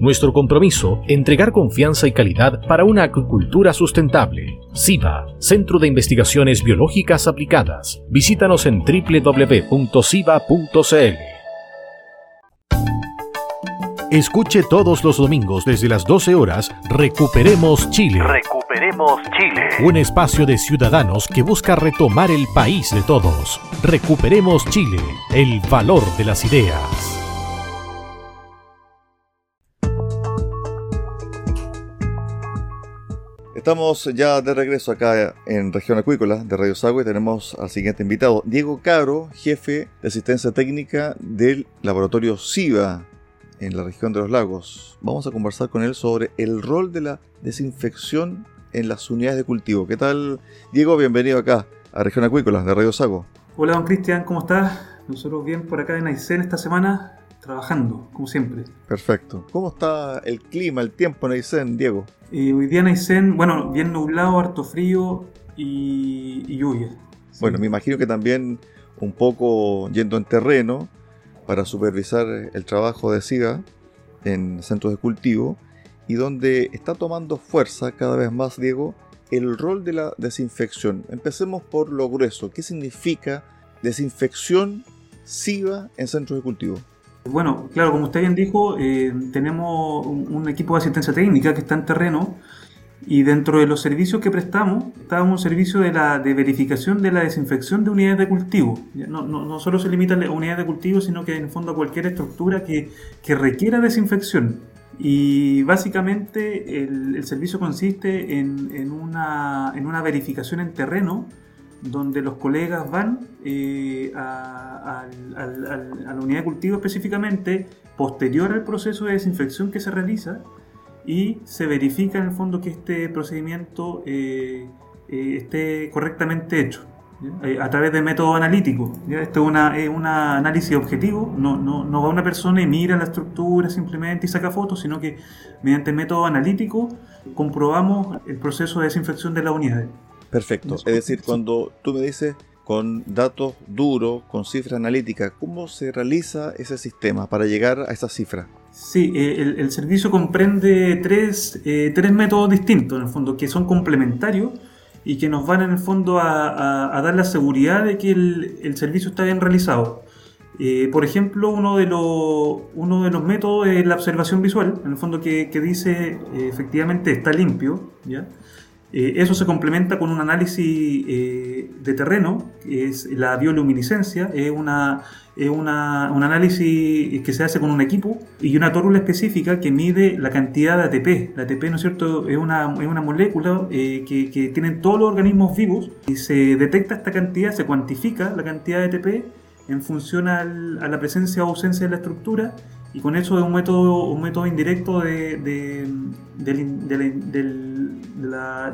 nuestro compromiso, entregar confianza y calidad para una acuicultura sustentable. SIBA, Centro de Investigaciones Biológicas Aplicadas. Visítanos en www.siba.cl. Escuche todos los domingos desde las 12 horas Recuperemos Chile. Recuperemos Chile. Un espacio de ciudadanos que busca retomar el país de todos. Recuperemos Chile, el valor de las ideas. Estamos ya de regreso acá en Región Acuícola de Radio Sagua y tenemos al siguiente invitado, Diego Caro, jefe de asistencia técnica del laboratorio SIVA en la región de los lagos. Vamos a conversar con él sobre el rol de la desinfección en las unidades de cultivo. ¿Qué tal, Diego? Bienvenido acá a Región Acuícola de Radio Sago. Hola, don Cristian, ¿cómo estás? Nosotros bien por acá en Aysén esta semana, trabajando, como siempre. Perfecto. ¿Cómo está el clima, el tiempo en Aysén, Diego? Eh, hoy día en Aysén, bueno, bien nublado, harto frío y, lluvia. Bueno, me imagino que también un poco yendo en terreno para supervisar el trabajo de SIGA en centros de cultivo y donde está tomando fuerza cada vez más, Diego, el rol de la desinfección. Empecemos por lo grueso. ¿Qué significa desinfección SIGA en centros de cultivo? Bueno, claro, como usted bien dijo, eh, tenemos un, equipo de asistencia técnica que está en terreno y dentro de los servicios que prestamos, está un servicio de, la, de verificación de la desinfección de unidades de cultivo. No, no, solo se limita a unidades de cultivo, sino que en el fondo a cualquier estructura que, que requiera desinfección. Y básicamente el, el servicio consiste en, en, una, en una verificación en terreno donde los colegas van eh, a, la unidad de cultivo específicamente, posterior al proceso de desinfección que se realiza, y se verifica en el fondo que este procedimiento eh, eh, esté correctamente hecho. a través de método analítico. Esto es un análisis objetivo, no, no, no, va una persona y mira la estructura simplemente y saca fotos, sino que mediante método analítico comprobamos el proceso de desinfección de las unidades. Perfecto. Es decir, cuando tú me dices con datos duros, con cifras analíticas, ¿cómo se realiza ese sistema para llegar a esa cifra? Sí, eh, el, servicio comprende tres, eh, tres, métodos distintos, en el fondo, que son complementarios y que nos van en el fondo a, dar la seguridad de que el, servicio está bien realizado. Eh, por ejemplo, uno de, los, uno de los métodos es la observación visual, en el fondo que, que dice efectivamente está limpio, ¿ya? Eh, eso se complementa con un análisis eh, de terreno, que es la bioluminiscencia, es, una, un análisis que se hace con un equipo y una tórula específica que mide la cantidad de ATP. La ATP, ¿no es cierto?, es una, una molécula eh, que, tienen todos los organismos vivos y se detecta esta cantidad, se cuantifica la cantidad de ATP en función a la presencia o ausencia de la estructura y con eso es un método, un método indirecto de, del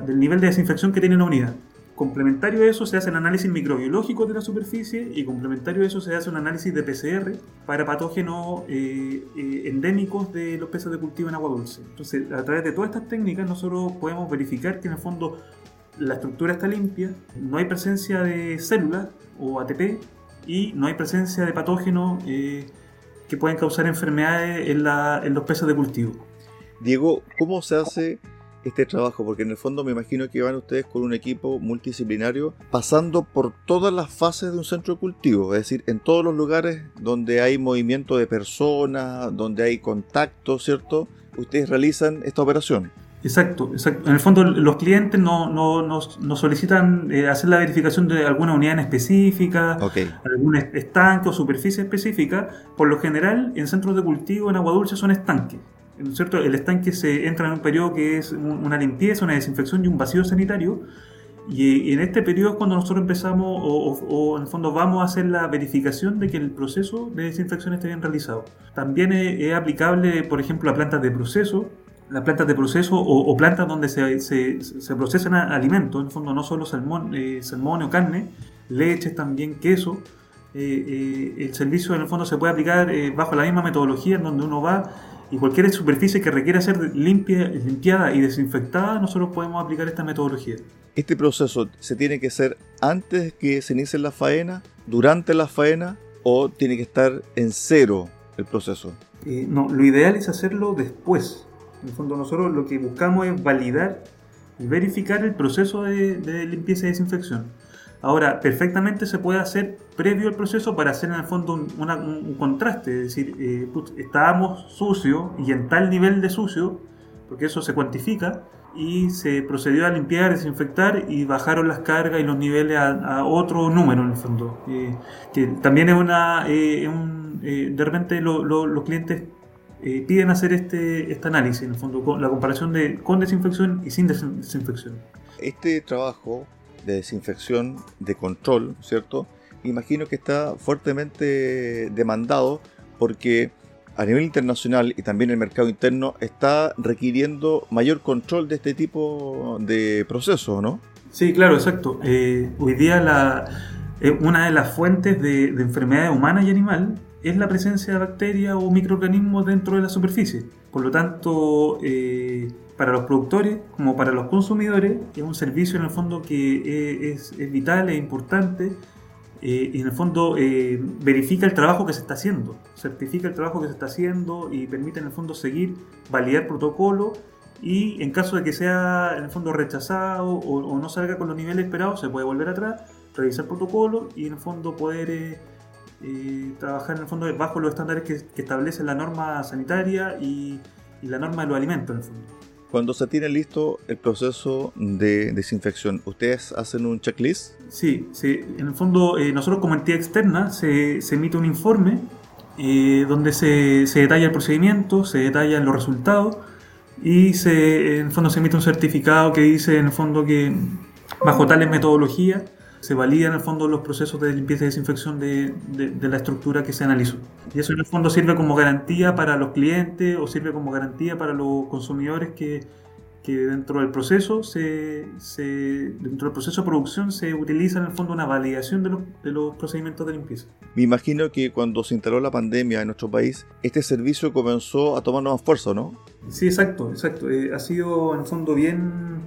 del nivel de desinfección que tiene una unidad. Complementario a eso se hace el análisis microbiológico de la superficie y complementario a eso se hace un análisis de PCR para patógenos eh, eh, endémicos de los peces de cultivo en agua dulce. Entonces, a través de todas estas técnicas nosotros podemos verificar que en el fondo la estructura está limpia, no hay presencia de células o ATP y no hay presencia de patógenos eh, que pueden causar enfermedades en, en los peces de cultivo. Diego, ¿cómo se hace este trabajo? Porque en el fondo me imagino que van ustedes con un equipo multidisciplinario pasando por todas las fases de un centro de cultivo, es decir, en todos los lugares donde hay movimiento de personas, donde hay contacto, ¿cierto? Ustedes realizan esta operación. Exacto, exacto. En el fondo los clientes no, no, no, solicitan eh, hacer la verificación de alguna unidad en específica, algún estanque o superficie específica. Por lo general, en centros de cultivo, en agua dulce, son estanques. cierto? El estanque se entra en un periodo que es una limpieza, una desinfección y un vacío sanitario. Y, en este periodo es cuando nosotros empezamos o, en el fondo vamos a hacer la verificación de que el proceso de desinfección esté bien realizado. También es, es aplicable, por ejemplo, a plantas de proceso, las plantas de proceso o, plantas donde se, se, se, procesan alimentos, en el fondo no solo salmón, eh, salmón o carne, leches también, queso. Eh, eh, el servicio en el fondo se puede aplicar bajo la misma metodología en donde uno va y cualquier superficie que requiera ser limpia, limpiada y desinfectada, nosotros podemos aplicar esta metodología. ¿Este proceso se tiene que hacer antes que se inicie la faena, durante la faena o tiene que estar en cero el proceso? no, lo ideal es hacerlo después en el fondo nosotros lo que buscamos es validar y verificar el proceso de, limpieza y desinfección. Ahora, perfectamente se puede hacer previo al proceso para hacer en el fondo un, contraste, es decir, eh, estábamos sucios y en tal nivel de sucio, porque eso se cuantifica, y se procedió a limpiar, desinfectar y bajaron las cargas y los niveles a, otro número en el fondo. Eh, que también es una, eh, de repente los clientes eh, piden hacer este, este análisis, en el fondo, con la comparación de con desinfección y sin desinfección. Este trabajo de desinfección, de control, ¿cierto? Imagino que está fuertemente demandado porque a nivel internacional y también el mercado interno está requiriendo mayor control de este tipo de procesos, ¿no? Sí, claro, exacto. Eh, hoy día la, eh, una de las fuentes de, de enfermedades humanas y animal es la presencia de bacterias o microorganismos dentro de la superficie. Por lo tanto, eh, para los productores como para los consumidores, es un servicio en el fondo que eh, es, vital, es importante. Eh, y en el fondo verifica el trabajo que se está haciendo, certifica el trabajo que se está haciendo y permite en el fondo seguir, validar protocolo y en caso de que sea en el fondo rechazado o, o no salga con los niveles esperados, se puede volver atrás, revisar protocolo y en el fondo poder y trabajar en el fondo bajo los estándares que, establece la norma sanitaria y, la norma de los alimentos en el fondo. Cuando se tiene listo el proceso de desinfección, ¿ustedes hacen un checklist? Sí, sí. en el fondo eh, nosotros como entidad externa se, se emite un informe eh, donde se, se, detalla el procedimiento, se detallan los resultados y se, en el fondo se emite un certificado que dice en el fondo que bajo tales metodologías se validan en el fondo los procesos de limpieza y desinfección de, de, la estructura que se analizó. Y eso en el fondo sirve como garantía para los clientes o sirve como garantía para los consumidores que, que dentro del proceso se, se, dentro del proceso de producción se utiliza en el fondo una validación de los, de los procedimientos de limpieza. Me imagino que cuando se instaló la pandemia en nuestro país, este servicio comenzó a tomar más fuerza, ¿no? Sí, exacto, exacto. Eh, ha sido en el fondo bien,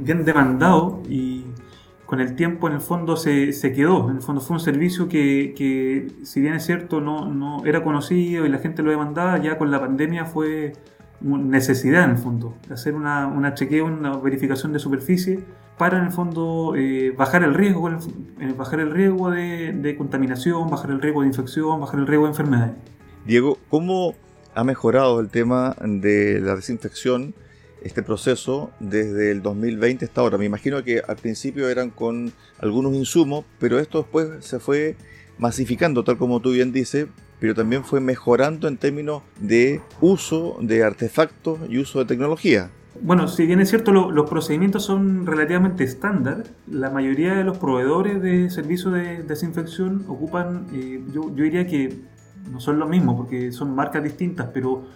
bien demandado y con el tiempo en el fondo se, se, quedó. En el fondo fue un servicio que, que, si bien es cierto, no, no era conocido y la gente lo demandaba, ya con la pandemia fue necesidad en el fondo, hacer una, una chequeo, una verificación de superficie para en el fondo eh, bajar el riesgo, eh, bajar el riesgo de, de, contaminación, bajar el riesgo de infección, bajar el riesgo de enfermedades. Diego, ¿cómo ha mejorado el tema de la desinfección este proceso desde el 2020 hasta ahora. Me imagino que al principio eran con algunos insumos, pero esto después se fue masificando, tal como tú bien dices, pero también fue mejorando en términos de uso de artefactos y uso de tecnología. Bueno, si bien es cierto, los procedimientos son relativamente estándar, la mayoría de los proveedores de servicios de desinfección ocupan, eh, yo, yo diría que no son lo mismo, porque son marcas distintas, pero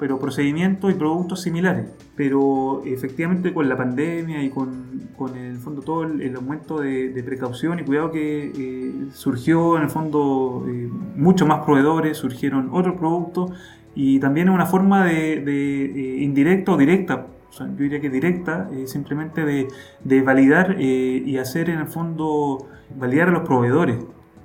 pero procedimientos y productos similares. Pero efectivamente con la pandemia y con, con el fondo todo el, aumento de, precaución y cuidado que eh, surgió en el fondo eh, muchos más proveedores, surgieron otros productos y también una forma de, eh, indirecta o directa, yo diría que directa, simplemente de, de validar y hacer en el fondo validar a los proveedores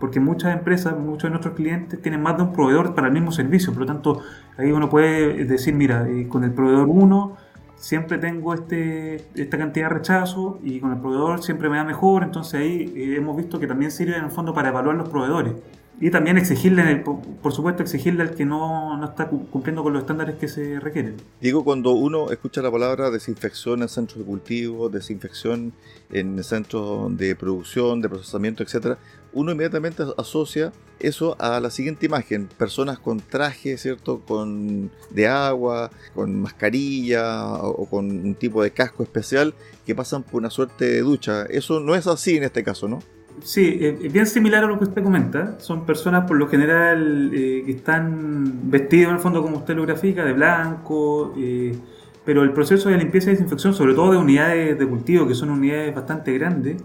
porque muchas empresas, muchos de nuestros clientes tienen más de un proveedor para el mismo servicio, por lo tanto ahí uno puede decir, mira, eh, con el proveedor 1 siempre tengo este, esta cantidad de rechazo y con el proveedor siempre me da mejor, entonces ahí eh, hemos visto que también sirve en el fondo para evaluar los proveedores. Y también exigirle, por supuesto, exigirle al que no, no, está cumpliendo con los estándares que se requieren. Digo, cuando uno escucha la palabra desinfección en centros de cultivo, desinfección en centros de producción, de procesamiento, etcétera, uno inmediatamente asocia eso a la siguiente imagen: personas con traje, ¿cierto? Con de agua, con mascarilla o, con un tipo de casco especial que pasan por una suerte de ducha. Eso no es así en este caso, ¿no? Sí, eh, es bien similar a lo que usted comenta. Son personas por lo general eh, que están vestidos en el fondo como usted lo grafica, de blanco, eh, pero el proceso de limpieza y desinfección, sobre todo de unidades de cultivo, que son unidades bastante grandes,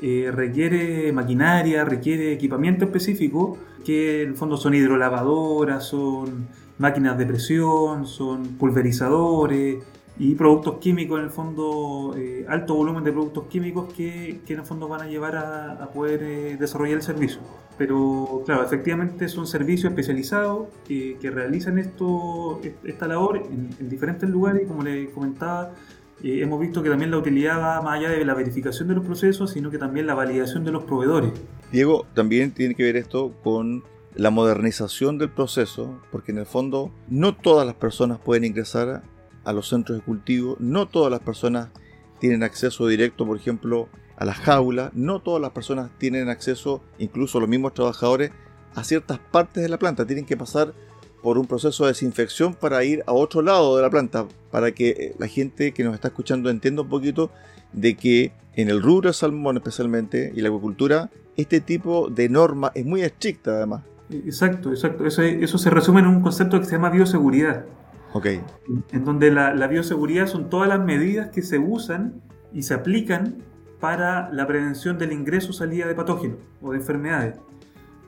requiere maquinaria, requiere equipamiento específico, que en el fondo son hidrolavadoras, son máquinas de presión, son pulverizadores, y productos químicos, en el fondo, eh, alto volumen de productos químicos que, que, en el fondo van a llevar a, poder eh, desarrollar el servicio. Pero claro, efectivamente son servicios especializados que, que realizan esto, esta labor en, diferentes lugares como le comentaba, eh, hemos visto que también la utilidad va más allá de la verificación de los procesos, sino que también la validación de los proveedores. Diego, también tiene que ver esto con la modernización del proceso, porque en el fondo no todas las personas pueden ingresar a los centros de cultivo. No todas las personas tienen acceso directo, por ejemplo, a las jaulas. No todas las personas tienen acceso, incluso los mismos trabajadores, a ciertas partes de la planta. Tienen que pasar por un proceso de desinfección para ir a otro lado de la planta, para que eh, la gente que nos está escuchando entienda un poquito de que en el rubro del salmón especialmente y la acuicultura, este tipo de norma es muy estricta además. Exacto, exacto. Eso, eso se resume en un concepto que se llama bioseguridad. Okay. En donde la, bioseguridad son todas las medidas que se usan y se aplican para la prevención del ingreso o salida de patógenos o de enfermedades.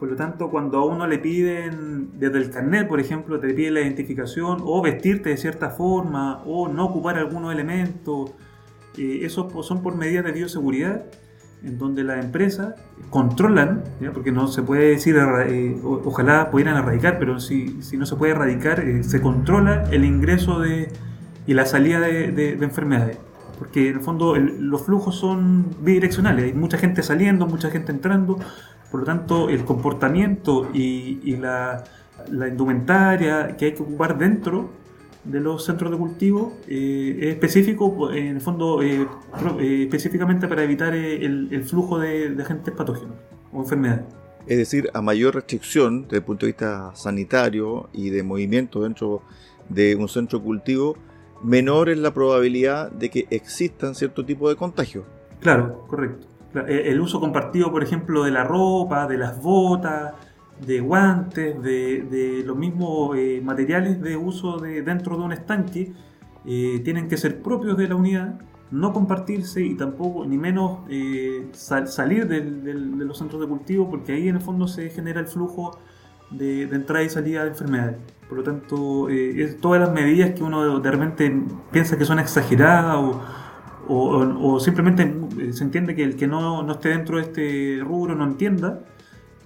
Por lo tanto, cuando a uno le piden desde el carnet, por ejemplo, te piden la identificación o vestirte de cierta forma o no ocupar algunos elementos, eh, esos son por medidas de bioseguridad en donde las empresas controlan, porque no se puede decir, eh, ojalá pudieran erradicar, pero si, si no se puede erradicar, eh, se controla el ingreso de, y la salida de, enfermedades. Porque en el fondo los flujos son bidireccionales, hay mucha gente saliendo, mucha gente entrando, por lo tanto el comportamiento y, y la, la indumentaria que hay que ocupar dentro de los centros de cultivo eh, es específico, en el fondo, eh, eh, específicamente para evitar el, flujo de, agentes patógenos o enfermedades. Es decir, a mayor restricción desde el punto de vista sanitario y de movimiento dentro de un centro de cultivo, menor es la probabilidad de que existan cierto tipo de contagios. Claro, correcto. El uso compartido, por ejemplo, de la ropa, de las botas, de guantes, de, los mismos eh, materiales de uso de, dentro de un estanque, eh, tienen que ser propios de la unidad, no compartirse y tampoco, ni menos eh, salir de los centros de cultivo, porque ahí en el fondo se genera el flujo de, entrada y salida de enfermedades. Por lo tanto, todas las medidas que uno de repente piensa que son exageradas o, simplemente se entiende que el que no, no esté dentro de este rubro no entienda,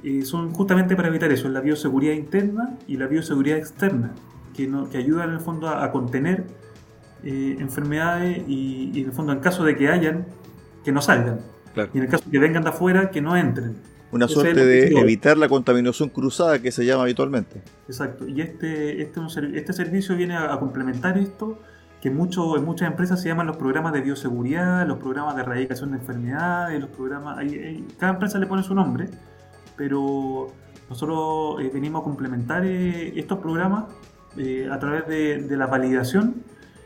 eh, son justamente para evitar eso, la bioseguridad interna y la bioseguridad externa, que, no, que ayudan en el fondo a, contener eh, enfermedades y, en el fondo en caso de que hayan, que no salgan. Y en el caso de que vengan de afuera, que no entren. Una suerte de evitar la contaminación cruzada que se llama habitualmente. Exacto. Y este, este, este servicio viene a, complementar esto, que en muchas empresas se llaman los programas de bioseguridad, los programas de erradicación de enfermedades, los programas... cada empresa le pone su nombre pero nosotros eh, venimos a complementar eh, estos programas eh, a través de, la validación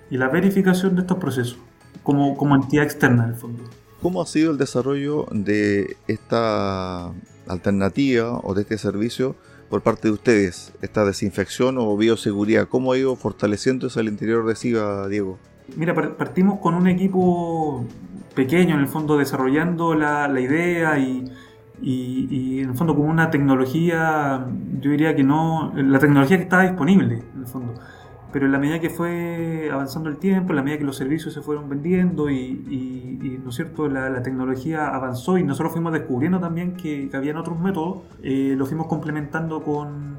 y la verificación de estos procesos como, como entidad externa del fondo. ¿Cómo ha sido el desarrollo de esta alternativa o de este servicio por parte de ustedes, esta desinfección o bioseguridad? ¿Cómo ha ido fortaleciéndose al interior de SIGA, Diego? Mira, partimos con un equipo pequeño, en el fondo, desarrollando la, la idea y, y, en el fondo como una tecnología, yo diría que no, la tecnología que estaba disponible en el fondo, pero en la medida que fue avanzando el tiempo, en la medida que los servicios se fueron vendiendo y, ¿no es cierto?, la, tecnología avanzó y nosotros fuimos descubriendo también que, que habían otros métodos, eh, lo fuimos complementando con,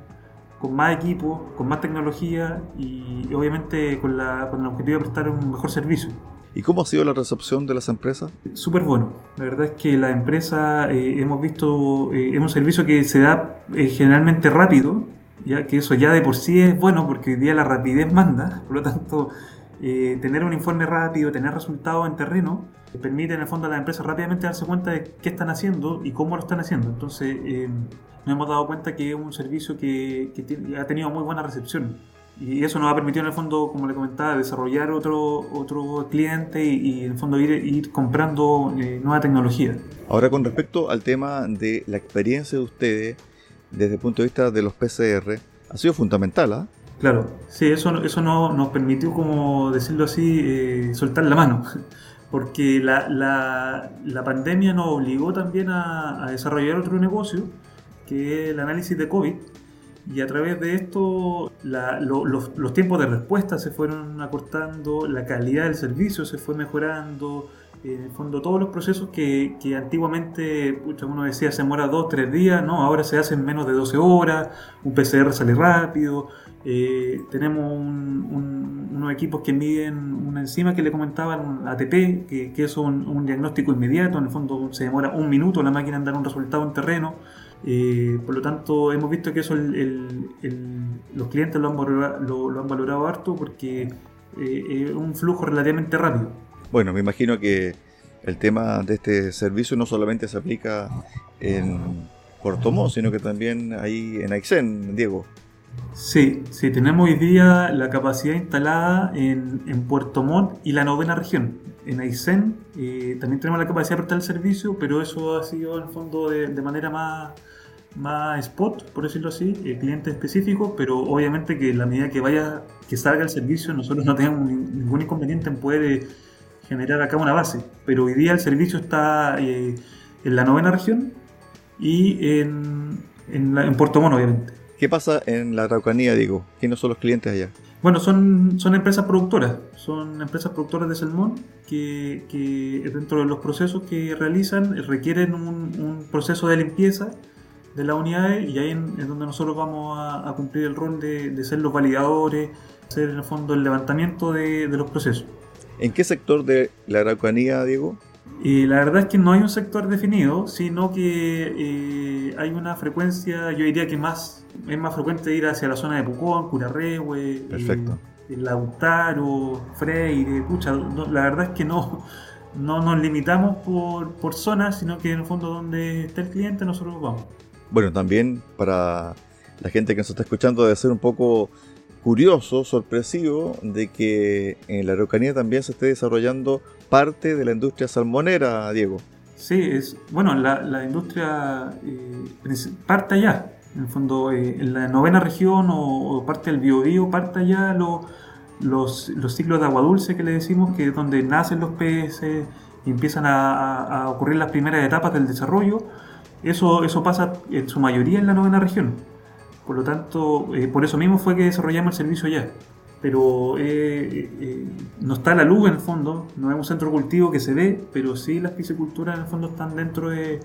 con más equipo, con más tecnología y obviamente con, la, con el objetivo de prestar un mejor servicio. ¿Y cómo ha sido la recepción de las empresas? Súper bueno. La verdad es que la empresa eh, hemos visto, eh, es un servicio que se da eh, generalmente rápido, ya que eso ya de por sí es bueno porque hoy día la rapidez manda, por lo tanto tener un informe rápido, tener resultados en terreno, permite en el fondo a las empresas rápidamente darse cuenta de qué están haciendo y cómo lo están haciendo. Entonces nos hemos dado cuenta que es un servicio que, que ha tenido muy buena recepción. Y eso nos ha permitido en el fondo, como le comentaba, desarrollar otro, otro cliente y, en el fondo ir, ir comprando eh, nueva tecnología. Ahora con respecto al tema de la experiencia de ustedes desde el punto de vista de los PCR, ha sido fundamental, ¿ah? Claro, sí, eso, eso no, nos permitió, como decirlo así, eh, soltar la mano, porque la, la, la, pandemia nos obligó también a, desarrollar otro negocio, que es el análisis de COVID, y a través de esto los, tiempos de respuesta se fueron acortando, la calidad del servicio se fue mejorando, en el fondo todos los procesos que, antiguamente uno decía se demora 2, 3 días, no, ahora se hacen menos de 12 horas, un PCR sale rápido, eh, tenemos unos equipos que miden una enzima que le comentaban, ATP, que, es un, un, diagnóstico inmediato, en el fondo se demora un minuto la máquina en dar un resultado en terreno. Eh, por lo tanto, hemos visto que eso los clientes lo han, valorado, lo, han valorado harto porque eh, es un flujo relativamente rápido. Bueno, me imagino que el tema de este servicio no solamente se aplica en Montt, sino que también ahí en Aysén, Diego. Sí, sí, tenemos hoy día la capacidad instalada en, Puerto Montt y la novena región. En Aysén eh, también tenemos la capacidad de prestar el servicio, pero eso ha sido en el fondo de manera más, más spot, por decirlo así, eh, cliente específico, pero obviamente que la medida que vaya, que salga el servicio, nosotros no tenemos ningún inconveniente en poder eh, generar acá una base. Pero hoy día el servicio está eh, en la novena región y en, en, Puerto Mono, obviamente. ¿Qué pasa en la Araucanía, digo? ¿Quiénes son los clientes allá? Bueno, son, son empresas productoras, son empresas productoras de salmón que, que dentro de los procesos que realizan requieren un, un proceso de limpieza de las unidades y ahí es donde nosotros vamos a, cumplir el rol de, ser los validadores, hacer en el fondo el levantamiento de, los procesos. ¿En qué sector de la Araucanía, Diego? Y la verdad es que no hay un sector definido, sino que eh, hay una frecuencia, yo diría que más es más frecuente ir hacia la zona de Pucón, Curarrehue, Perfecto. Eh, Lautaro, Freire, pucha, la verdad es que no, no nos limitamos por, por zonas, sino que en el fondo donde está el cliente nosotros vamos. Bueno, también para la gente que nos está escuchando debe ser un poco curioso, sorpresivo, de que en la Araucanía también se esté desarrollando parte de la industria salmonera, Diego. Sí, es bueno, la, industria eh, parte allá. En el fondo, eh, en la novena región o, parte del biobío, parte allá los, los ciclos de agua dulce que le decimos, que es donde nacen los peces y empiezan a ocurrir las primeras etapas del desarrollo eso, eso pasa en su mayoría en la novena región. Por lo tanto, eh, por eso mismo fue que desarrollamos el servicio allá. Pero eh, eh, no está la luz en el fondo, no es un centro cultivo que se ve, pero sí las pisciculturas en el fondo están dentro de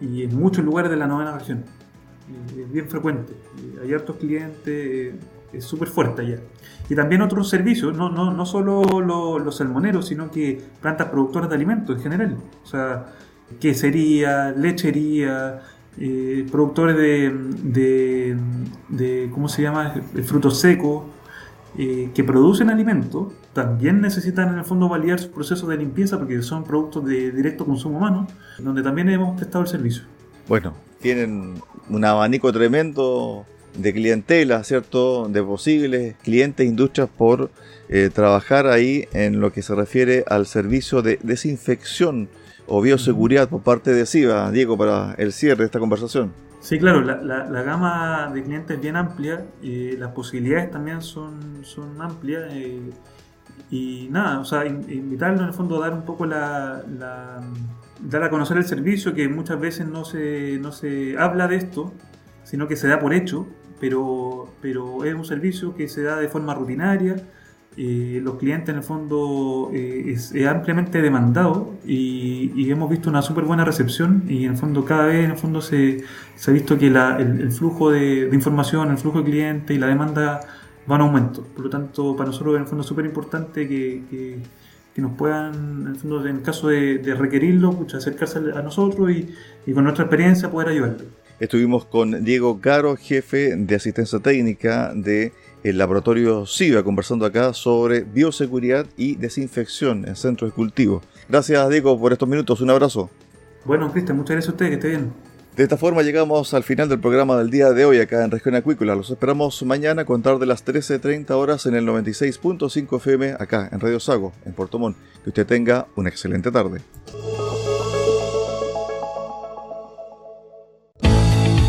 y en muchos lugares de la novena región. es bien frecuente. hay hartos clientes, es súper fuerte allá. Y también otros servicios, no, no, no solo los salmoneros, sino que plantas productoras de alimentos en general. O sea, quesería, lechería, eh, productores de, de, ¿cómo se llama?, frutos secos, eh, que producen alimentos, también necesitan en el fondo validar sus procesos de limpieza porque son productos de directo consumo humano, donde también hemos prestado el servicio. Bueno, tienen un abanico tremendo de clientela, ¿cierto? De posibles clientes, industrias por eh, trabajar ahí en lo que se refiere al servicio de desinfección o bioseguridad por parte de SIVA, Diego, para el cierre de esta conversación. Sí, claro, la, gama de clientes es bien amplia, y las posibilidades también son, son amplias. Eh, y nada, o sea, invitarlo en el fondo a dar un poco la, dar a conocer el servicio, que muchas veces no se, no se habla de esto, sino que se da por hecho, pero, pero es un servicio que se da de forma rutinaria eh, los clientes en el fondo eh, es, ampliamente demandado y, hemos visto una súper buena recepción y en el fondo cada vez en el fondo se, se ha visto que el, flujo de, información, el flujo de clientes y la demanda van a aumento. Por lo tanto, para nosotros en el fondo es súper importante que, nos puedan, en, caso de, requerirlo, acercarse a nosotros y, con nuestra experiencia poder ayudarle. Estuvimos con Diego Caro, jefe de asistencia técnica de el laboratorio SIVA, conversando acá sobre bioseguridad y desinfección en centros de cultivo. Gracias, Diego, por estos minutos. Un abrazo. Bueno, Cristian, muchas gracias a usted, que esté bien. De esta forma llegamos al final del programa del día de hoy acá en Región Acuícola. Los esperamos mañana a contar de las 13.30 horas en el 96.5 FM acá en Radio Sago, en Puerto Montt. Que usted tenga una excelente tarde.